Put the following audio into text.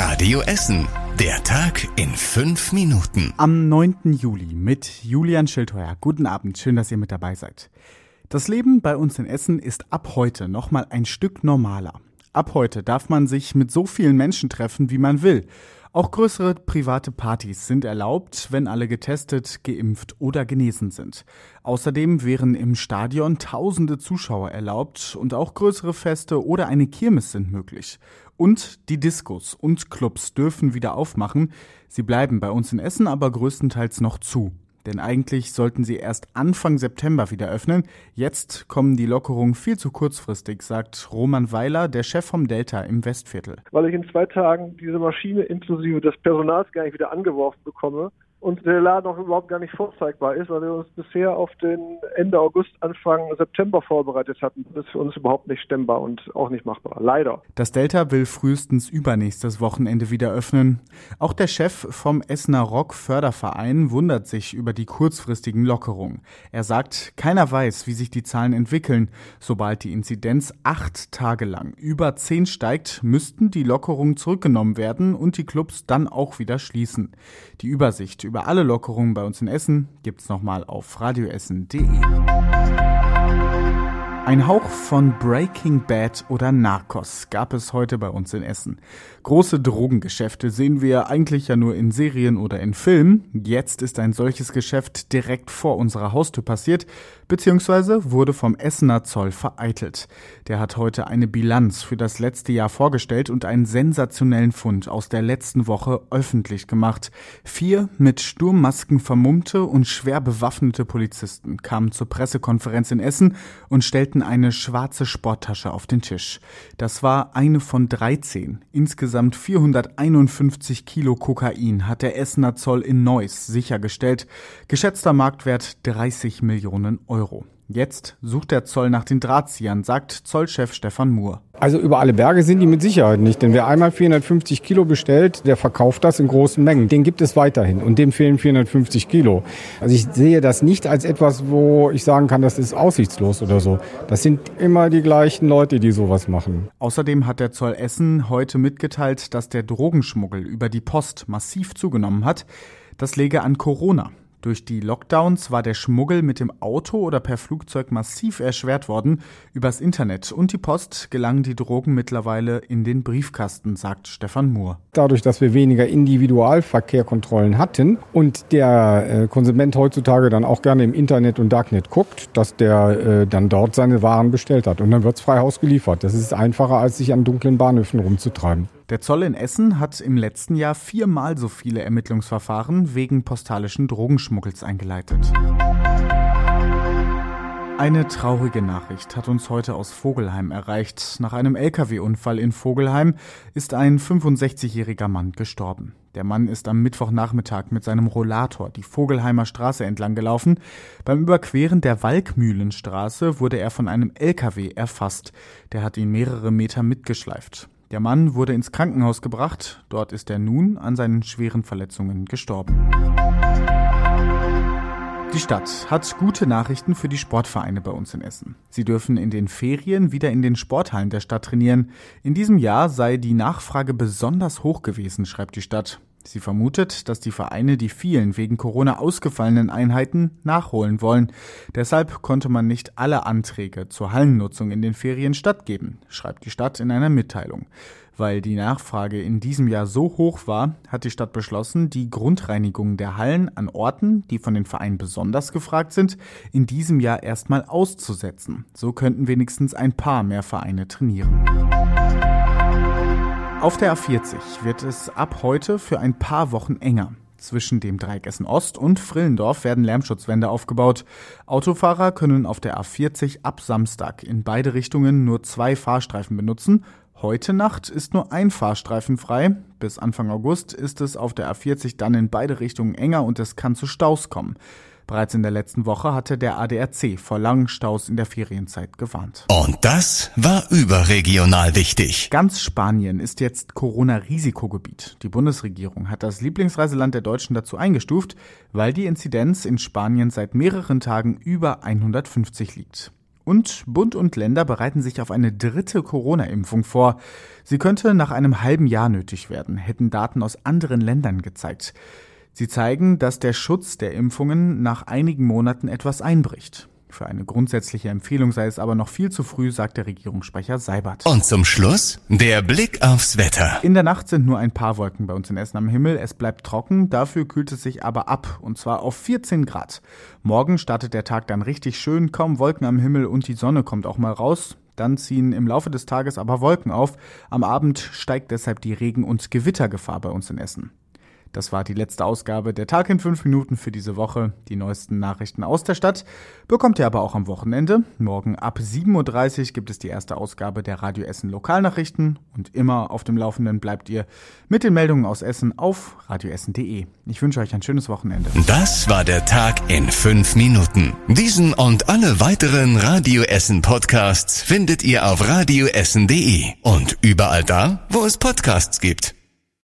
Radio Essen. Der Tag in fünf Minuten. Am 9. Juli mit Julian Schildheuer. Guten Abend, schön, dass ihr mit dabei seid. Das Leben bei uns in Essen ist ab heute nochmal ein Stück normaler. Ab heute darf man sich mit so vielen Menschen treffen, wie man will. Auch größere private Partys sind erlaubt, wenn alle getestet, geimpft oder genesen sind. Außerdem wären im Stadion tausende Zuschauer erlaubt und auch größere Feste oder eine Kirmes sind möglich. Und die Diskos und Clubs dürfen wieder aufmachen. Sie bleiben bei uns in Essen aber größtenteils noch zu. Denn eigentlich sollten sie erst Anfang September wieder öffnen. Jetzt kommen die Lockerungen viel zu kurzfristig, sagt Roman Weiler, der Chef vom Delta im Westviertel. Weil ich in zwei Tagen diese Maschine inklusive des Personals gar nicht wieder angeworfen bekomme und der Laden auch überhaupt gar nicht vorzeigbar ist, weil wir uns bisher auf den Ende August, Anfang September vorbereitet hatten. Das ist für uns überhaupt nicht stemmbar und auch nicht machbar. Leider. Das Delta will frühestens übernächstes Wochenende wieder öffnen. Auch der Chef vom Essener Rock Förderverein wundert sich über die kurzfristigen Lockerungen. Er sagt, keiner weiß, wie sich die Zahlen entwickeln. Sobald die Inzidenz acht Tage lang über zehn steigt, müssten die Lockerungen zurückgenommen werden und die Clubs dann auch wieder schließen. Die Übersicht über alle Lockerungen bei uns in Essen gibt's nochmal auf radioessen.de. Ein Hauch von Breaking Bad oder Narcos gab es heute bei uns in Essen. Große Drogengeschäfte sehen wir eigentlich ja nur in Serien oder in Filmen. Jetzt ist ein solches Geschäft direkt vor unserer Haustür passiert, beziehungsweise wurde vom Essener Zoll vereitelt. Der hat heute eine Bilanz für das letzte Jahr vorgestellt und einen sensationellen Fund aus der letzten Woche öffentlich gemacht. Vier mit Sturmmasken vermummte und schwer bewaffnete Polizisten kamen zur Pressekonferenz in Essen und stellten legten eine schwarze Sporttasche auf den Tisch. Das war eine von 13. Insgesamt 451 Kilo Kokain hat der Essener Zoll in Neuss sichergestellt. Geschätzter Marktwert 30 Millionen Euro. Jetzt sucht der Zoll nach den Drahtziehern, sagt Zollchef Stefan Muhr. Also über alle Berge sind die mit Sicherheit nicht, denn wer einmal 450 Kilo bestellt, der verkauft das in großen Mengen. Den gibt es weiterhin und dem fehlen 450 Kilo. Also ich sehe das nicht als etwas, wo ich sagen kann, das ist aussichtslos oder so. Das sind immer die gleichen Leute, die sowas machen. Außerdem hat der Zoll Essen heute mitgeteilt, dass der Drogenschmuggel über die Post massiv zugenommen hat. Das läge an Corona. Durch die Lockdowns war der Schmuggel mit dem Auto oder per Flugzeug massiv erschwert worden. Übers Internet und die Post gelangen die Drogen mittlerweile in den Briefkasten, sagt Stefan Mohr. Dadurch, dass wir weniger Individualverkehrkontrollen hatten und der äh, Konsument heutzutage dann auch gerne im Internet und Darknet guckt, dass der äh, dann dort seine Waren bestellt hat und dann wird's frei Haus geliefert. Das ist einfacher, als sich an dunklen Bahnhöfen rumzutreiben. Der Zoll in Essen hat im letzten Jahr viermal so viele Ermittlungsverfahren wegen postalischen Drogenschmuggels eingeleitet. Eine traurige Nachricht hat uns heute aus Vogelheim erreicht. Nach einem Lkw-Unfall in Vogelheim ist ein 65-jähriger Mann gestorben. Der Mann ist am Mittwochnachmittag mit seinem Rollator die Vogelheimer Straße entlang gelaufen. Beim Überqueren der Walkmühlenstraße wurde er von einem Lkw erfasst. Der hat ihn mehrere Meter mitgeschleift. Der Mann wurde ins Krankenhaus gebracht. Dort ist er nun an seinen schweren Verletzungen gestorben. Die Stadt hat gute Nachrichten für die Sportvereine bei uns in Essen. Sie dürfen in den Ferien wieder in den Sporthallen der Stadt trainieren. In diesem Jahr sei die Nachfrage besonders hoch gewesen, schreibt die Stadt. Sie vermutet, dass die Vereine die vielen wegen Corona ausgefallenen Einheiten nachholen wollen. Deshalb konnte man nicht alle Anträge zur Hallennutzung in den Ferien stattgeben, schreibt die Stadt in einer Mitteilung. Weil die Nachfrage in diesem Jahr so hoch war, hat die Stadt beschlossen, die Grundreinigung der Hallen an Orten, die von den Vereinen besonders gefragt sind, in diesem Jahr erstmal auszusetzen. So könnten wenigstens ein paar mehr Vereine trainieren. Auf der A40 wird es ab heute für ein paar Wochen enger. Zwischen dem Dreieck Ost und Frillendorf werden Lärmschutzwände aufgebaut. Autofahrer können auf der A40 ab Samstag in beide Richtungen nur zwei Fahrstreifen benutzen. Heute Nacht ist nur ein Fahrstreifen frei. Bis Anfang August ist es auf der A40 dann in beide Richtungen enger und es kann zu Staus kommen. Bereits in der letzten Woche hatte der ADRC vor langen Staus in der Ferienzeit gewarnt. Und das war überregional wichtig. Ganz Spanien ist jetzt Corona-Risikogebiet. Die Bundesregierung hat das Lieblingsreiseland der Deutschen dazu eingestuft, weil die Inzidenz in Spanien seit mehreren Tagen über 150 liegt. Und Bund und Länder bereiten sich auf eine dritte Corona-Impfung vor. Sie könnte nach einem halben Jahr nötig werden, hätten Daten aus anderen Ländern gezeigt. Sie zeigen, dass der Schutz der Impfungen nach einigen Monaten etwas einbricht. Für eine grundsätzliche Empfehlung sei es aber noch viel zu früh, sagt der Regierungssprecher Seibert. Und zum Schluss der Blick aufs Wetter. In der Nacht sind nur ein paar Wolken bei uns in Essen am Himmel. Es bleibt trocken, dafür kühlt es sich aber ab, und zwar auf 14 Grad. Morgen startet der Tag dann richtig schön, kaum Wolken am Himmel und die Sonne kommt auch mal raus. Dann ziehen im Laufe des Tages aber Wolken auf. Am Abend steigt deshalb die Regen- und Gewittergefahr bei uns in Essen. Das war die letzte Ausgabe der Tag in fünf Minuten für diese Woche. Die neuesten Nachrichten aus der Stadt bekommt ihr aber auch am Wochenende. Morgen ab 7.30 Uhr gibt es die erste Ausgabe der Radio Essen Lokalnachrichten und immer auf dem Laufenden bleibt ihr mit den Meldungen aus Essen auf radioessen.de. Ich wünsche euch ein schönes Wochenende. Das war der Tag in fünf Minuten. Diesen und alle weiteren Radio Essen Podcasts findet ihr auf radioessen.de und überall da, wo es Podcasts gibt.